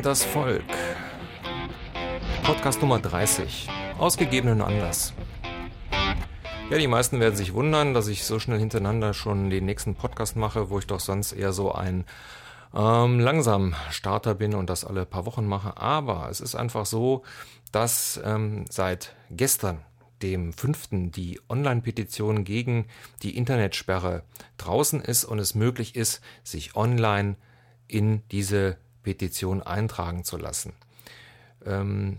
das Volk. Podcast Nummer 30. Ausgegebenen Anlass. Ja, die meisten werden sich wundern, dass ich so schnell hintereinander schon den nächsten Podcast mache, wo ich doch sonst eher so ein ähm, langsam Starter bin und das alle paar Wochen mache. Aber es ist einfach so, dass ähm, seit gestern dem 5. die Online-Petition gegen die Internetsperre draußen ist und es möglich ist, sich online in diese Petition eintragen zu lassen. Ähm,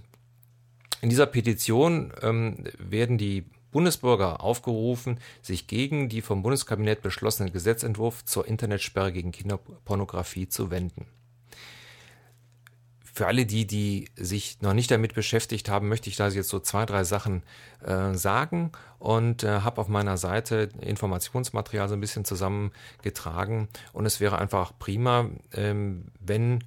in dieser Petition ähm, werden die Bundesbürger aufgerufen, sich gegen die vom Bundeskabinett beschlossenen Gesetzentwurf zur Internetsperre gegen Kinderpornografie zu wenden. Für alle die, die sich noch nicht damit beschäftigt haben, möchte ich da jetzt so zwei, drei Sachen äh, sagen und äh, habe auf meiner Seite Informationsmaterial so ein bisschen zusammengetragen. Und es wäre einfach prima, ähm, wenn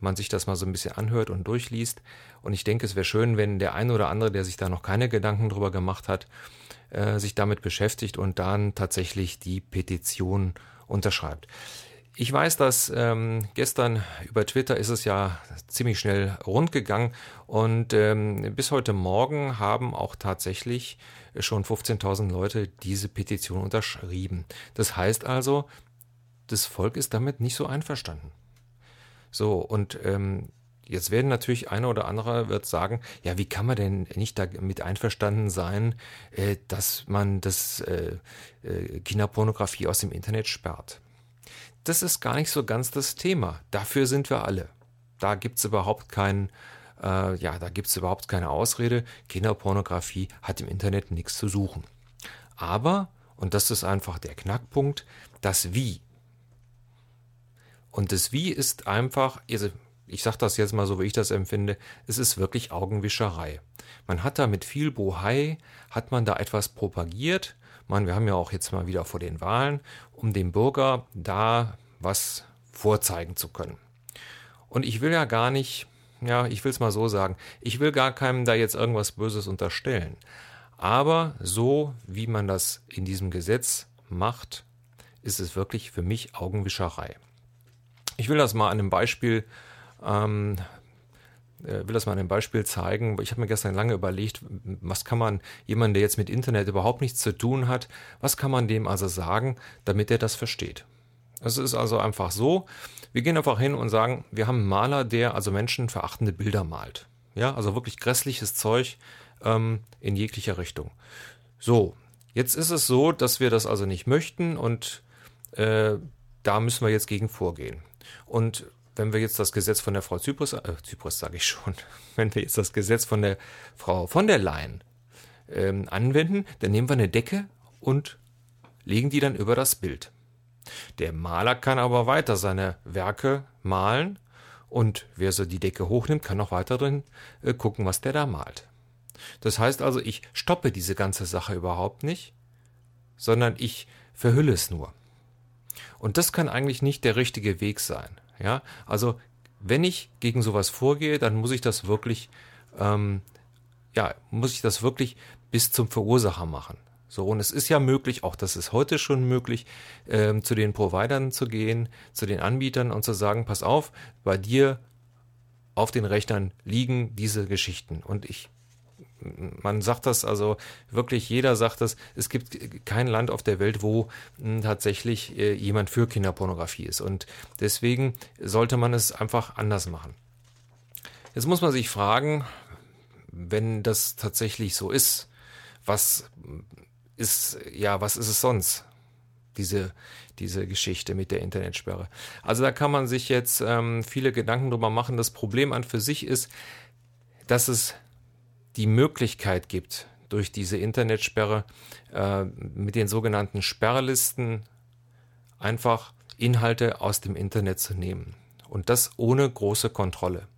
man sich das mal so ein bisschen anhört und durchliest. Und ich denke, es wäre schön, wenn der eine oder andere, der sich da noch keine Gedanken drüber gemacht hat, äh, sich damit beschäftigt und dann tatsächlich die Petition unterschreibt. Ich weiß, dass ähm, gestern über Twitter ist es ja ziemlich schnell rund gegangen und ähm, bis heute Morgen haben auch tatsächlich schon 15.000 Leute diese Petition unterschrieben. Das heißt also, das Volk ist damit nicht so einverstanden. So, und ähm, Jetzt werden natürlich einer oder andere wird sagen, ja, wie kann man denn nicht damit einverstanden sein, äh, dass man das äh, äh, Kinderpornografie aus dem Internet sperrt? das ist gar nicht so ganz das Thema. Dafür sind wir alle. Da gibt's überhaupt keinen, äh, ja, da gibt's überhaupt keine Ausrede. Kinderpornografie hat im Internet nichts zu suchen. Aber, und das ist einfach der Knackpunkt, das Wie. Und das Wie ist einfach, also ich sage das jetzt mal so, wie ich das empfinde, es ist wirklich Augenwischerei. Man hat da mit viel Bohai, hat man da etwas propagiert man, wir haben ja auch jetzt mal wieder vor den Wahlen, um dem Bürger da was vorzeigen zu können. Und ich will ja gar nicht, ja, ich will es mal so sagen, ich will gar keinem da jetzt irgendwas Böses unterstellen. Aber so, wie man das in diesem Gesetz macht, ist es wirklich für mich Augenwischerei. Ich will das mal an einem Beispiel ähm, äh, will das mal an einem Beispiel zeigen. Ich habe mir gestern lange überlegt, was kann man jemandem, der jetzt mit Internet überhaupt nichts zu tun hat, was kann man dem also sagen, damit er das versteht. Es ist also einfach so, wir gehen einfach hin und sagen, wir haben einen Maler, der also menschenverachtende Bilder malt. Ja, also wirklich grässliches Zeug ähm, in jeglicher Richtung. So, jetzt ist es so, dass wir das also nicht möchten und äh, da müssen wir jetzt gegen vorgehen. Und wenn wir jetzt das Gesetz von der Frau Zypris, äh, Zypris sage ich schon, wenn wir jetzt das Gesetz von der Frau von der Leyen ähm, anwenden, dann nehmen wir eine Decke und legen die dann über das Bild. Der Maler kann aber weiter seine Werke malen und wer so die Decke hochnimmt, kann auch weiter drin äh, gucken, was der da malt. Das heißt also, ich stoppe diese ganze Sache überhaupt nicht, sondern ich verhülle es nur. Und das kann eigentlich nicht der richtige Weg sein. Ja, also wenn ich gegen sowas vorgehe, dann muss ich das wirklich, ähm, ja, muss ich das wirklich bis zum Verursacher machen. So, und es ist ja möglich, auch das ist heute schon möglich, ähm, zu den Providern zu gehen, zu den Anbietern und zu sagen, pass auf, bei dir auf den Rechnern liegen diese Geschichten. Und ich man sagt das also wirklich, jeder sagt das, es gibt kein Land auf der Welt, wo hm, tatsächlich äh, jemand für Kinderpornografie ist. Und deswegen sollte man es einfach anders machen. Jetzt muss man sich fragen, wenn das tatsächlich so ist, was ist, ja, was ist es sonst? Diese, diese Geschichte mit der Internetsperre. Also da kann man sich jetzt ähm, viele Gedanken drüber machen. Das Problem an für sich ist, dass es die Möglichkeit gibt, durch diese Internetsperre äh, mit den sogenannten Sperrlisten einfach Inhalte aus dem Internet zu nehmen. Und das ohne große Kontrolle.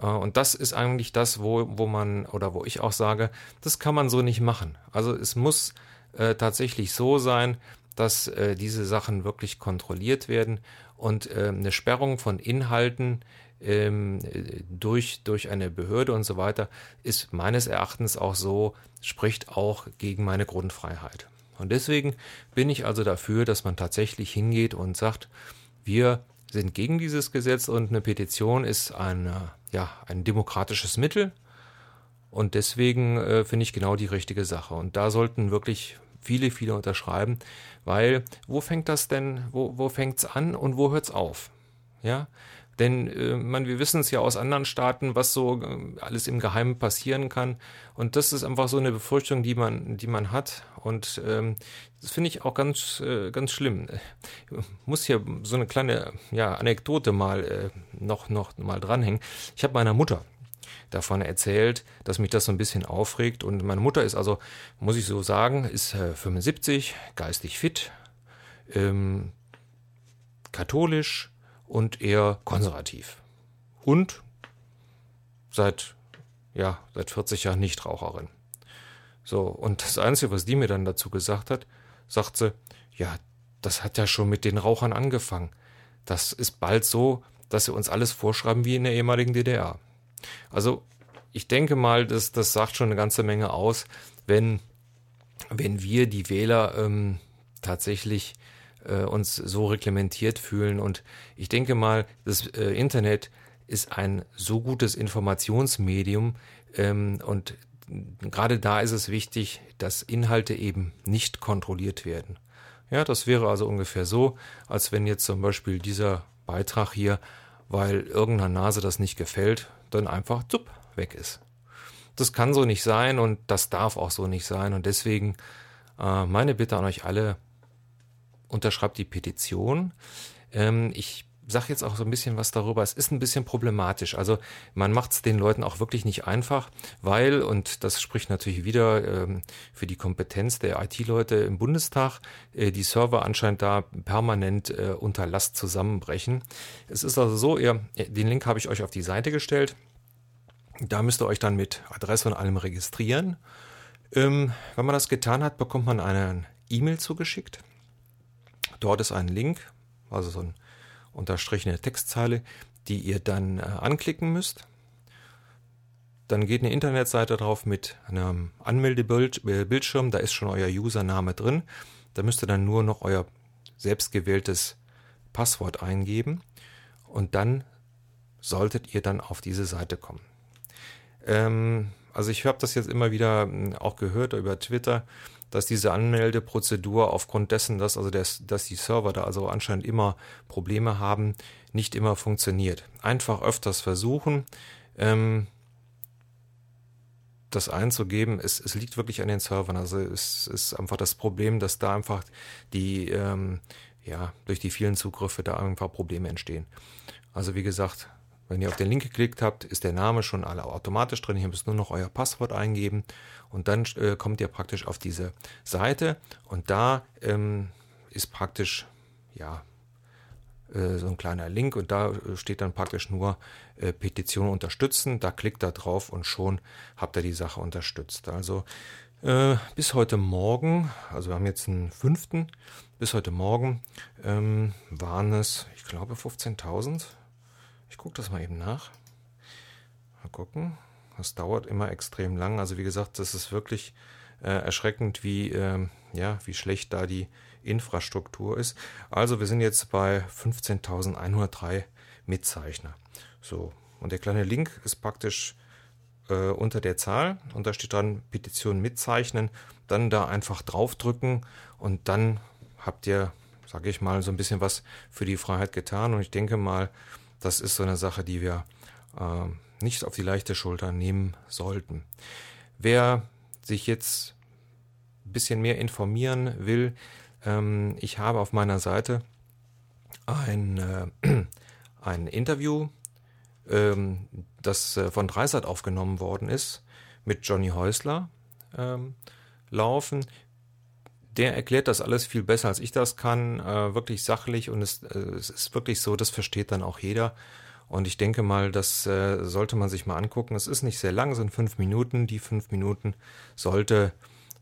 Äh, und das ist eigentlich das, wo, wo man oder wo ich auch sage, das kann man so nicht machen. Also es muss äh, tatsächlich so sein, dass äh, diese Sachen wirklich kontrolliert werden und äh, eine Sperrung von Inhalten ähm, durch, durch eine Behörde und so weiter, ist meines Erachtens auch so, spricht auch gegen meine Grundfreiheit. Und deswegen bin ich also dafür, dass man tatsächlich hingeht und sagt, wir sind gegen dieses Gesetz und eine Petition ist ein, ja, ein demokratisches Mittel. Und deswegen äh, finde ich genau die richtige Sache. Und da sollten wirklich viele, viele unterschreiben, weil wo fängt das denn, wo, wo es an und wo hört es auf? Ja, denn äh, man, wir wissen es ja aus anderen Staaten, was so äh, alles im Geheimen passieren kann. Und das ist einfach so eine Befürchtung, die man, die man hat. Und ähm, das finde ich auch ganz, äh, ganz schlimm. Ich muss hier so eine kleine ja, Anekdote mal äh, noch, noch mal dranhängen. Ich habe meiner Mutter davon erzählt, dass mich das so ein bisschen aufregt. Und meine Mutter ist also, muss ich so sagen, ist äh, 75, geistig fit, ähm, katholisch, und eher konservativ. Und seit, ja, seit 40 Jahren Nichtraucherin. So, und das Einzige, was die mir dann dazu gesagt hat, sagt sie, ja, das hat ja schon mit den Rauchern angefangen. Das ist bald so, dass sie uns alles vorschreiben wie in der ehemaligen DDR. Also, ich denke mal, das, das sagt schon eine ganze Menge aus, wenn, wenn wir die Wähler ähm, tatsächlich äh, uns so reglementiert fühlen. Und ich denke mal, das äh, Internet ist ein so gutes Informationsmedium ähm, und gerade da ist es wichtig, dass Inhalte eben nicht kontrolliert werden. Ja, das wäre also ungefähr so, als wenn jetzt zum Beispiel dieser Beitrag hier, weil irgendeiner Nase das nicht gefällt, dann einfach zup, weg ist. Das kann so nicht sein und das darf auch so nicht sein. Und deswegen äh, meine Bitte an euch alle, unterschreibt die Petition. Ähm, ich sage jetzt auch so ein bisschen was darüber. Es ist ein bisschen problematisch. Also man macht es den Leuten auch wirklich nicht einfach, weil, und das spricht natürlich wieder ähm, für die Kompetenz der IT-Leute im Bundestag, äh, die Server anscheinend da permanent äh, unter Last zusammenbrechen. Es ist also so, ihr, den Link habe ich euch auf die Seite gestellt. Da müsst ihr euch dann mit Adresse und allem registrieren. Ähm, wenn man das getan hat, bekommt man eine E-Mail zugeschickt. Dort ist ein Link, also so eine unterstrichene Textzeile, die ihr dann äh, anklicken müsst. Dann geht eine Internetseite drauf mit einem Anmeldebildschirm, da ist schon euer Username drin. Da müsst ihr dann nur noch euer selbstgewähltes Passwort eingeben und dann solltet ihr dann auf diese Seite kommen. Ähm, also ich habe das jetzt immer wieder hm, auch gehört über Twitter, dass diese Anmeldeprozedur aufgrund dessen, dass also das, dass die Server da also anscheinend immer Probleme haben, nicht immer funktioniert. Einfach öfters versuchen, ähm, das einzugeben. Es, es liegt wirklich an den Servern. Also es ist einfach das Problem, dass da einfach die ähm, ja durch die vielen Zugriffe da einfach Probleme entstehen. Also wie gesagt, wenn ihr auf den Link geklickt habt, ist der Name schon alle automatisch drin. Ihr müsst nur noch euer Passwort eingeben und dann äh, kommt ihr praktisch auf diese Seite und da ähm, ist praktisch ja äh, so ein kleiner Link und da äh, steht dann praktisch nur äh, Petition unterstützen. Da klickt ihr drauf und schon habt ihr die Sache unterstützt. Also äh, bis heute Morgen, also wir haben jetzt einen fünften, bis heute Morgen ähm, waren es, ich glaube, 15.000 ich gucke das mal eben nach. Mal gucken. Das dauert immer extrem lang. Also wie gesagt, das ist wirklich äh, erschreckend, wie, äh, ja, wie schlecht da die Infrastruktur ist. Also wir sind jetzt bei 15.103 Mitzeichner. So, und der kleine Link ist praktisch äh, unter der Zahl und da steht dran Petition mitzeichnen. Dann da einfach draufdrücken und dann habt ihr, sage ich mal, so ein bisschen was für die Freiheit getan. Und ich denke mal, das ist so eine Sache, die wir äh, nicht auf die leichte Schulter nehmen sollten. Wer sich jetzt ein bisschen mehr informieren will, ähm, ich habe auf meiner Seite ein, äh, ein Interview, ähm, das äh, von Dreisat aufgenommen worden ist, mit Johnny Häusler ähm, laufen der erklärt das alles viel besser, als ich das kann, äh, wirklich sachlich und es, äh, es ist wirklich so, das versteht dann auch jeder. Und ich denke mal, das äh, sollte man sich mal angucken. Es ist nicht sehr lang, sind fünf Minuten. Die fünf Minuten sollte,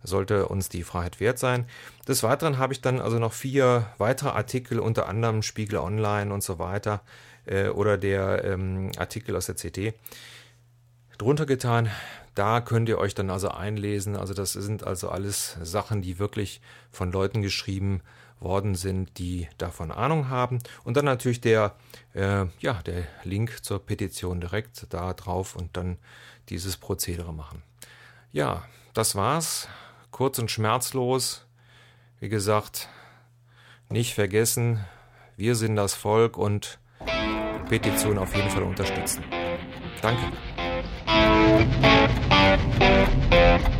sollte uns die Freiheit wert sein. Des Weiteren habe ich dann also noch vier weitere Artikel, unter anderem Spiegel Online und so weiter, äh, oder der ähm, Artikel aus der CT drunter getan. Da könnt ihr euch dann also einlesen. Also das sind also alles Sachen, die wirklich von Leuten geschrieben worden sind, die davon Ahnung haben. Und dann natürlich der, äh, ja, der Link zur Petition direkt da drauf und dann dieses Prozedere machen. Ja, das war's. Kurz und schmerzlos. Wie gesagt, nicht vergessen, wir sind das Volk und Petition auf jeden Fall unterstützen. Danke. Thank you.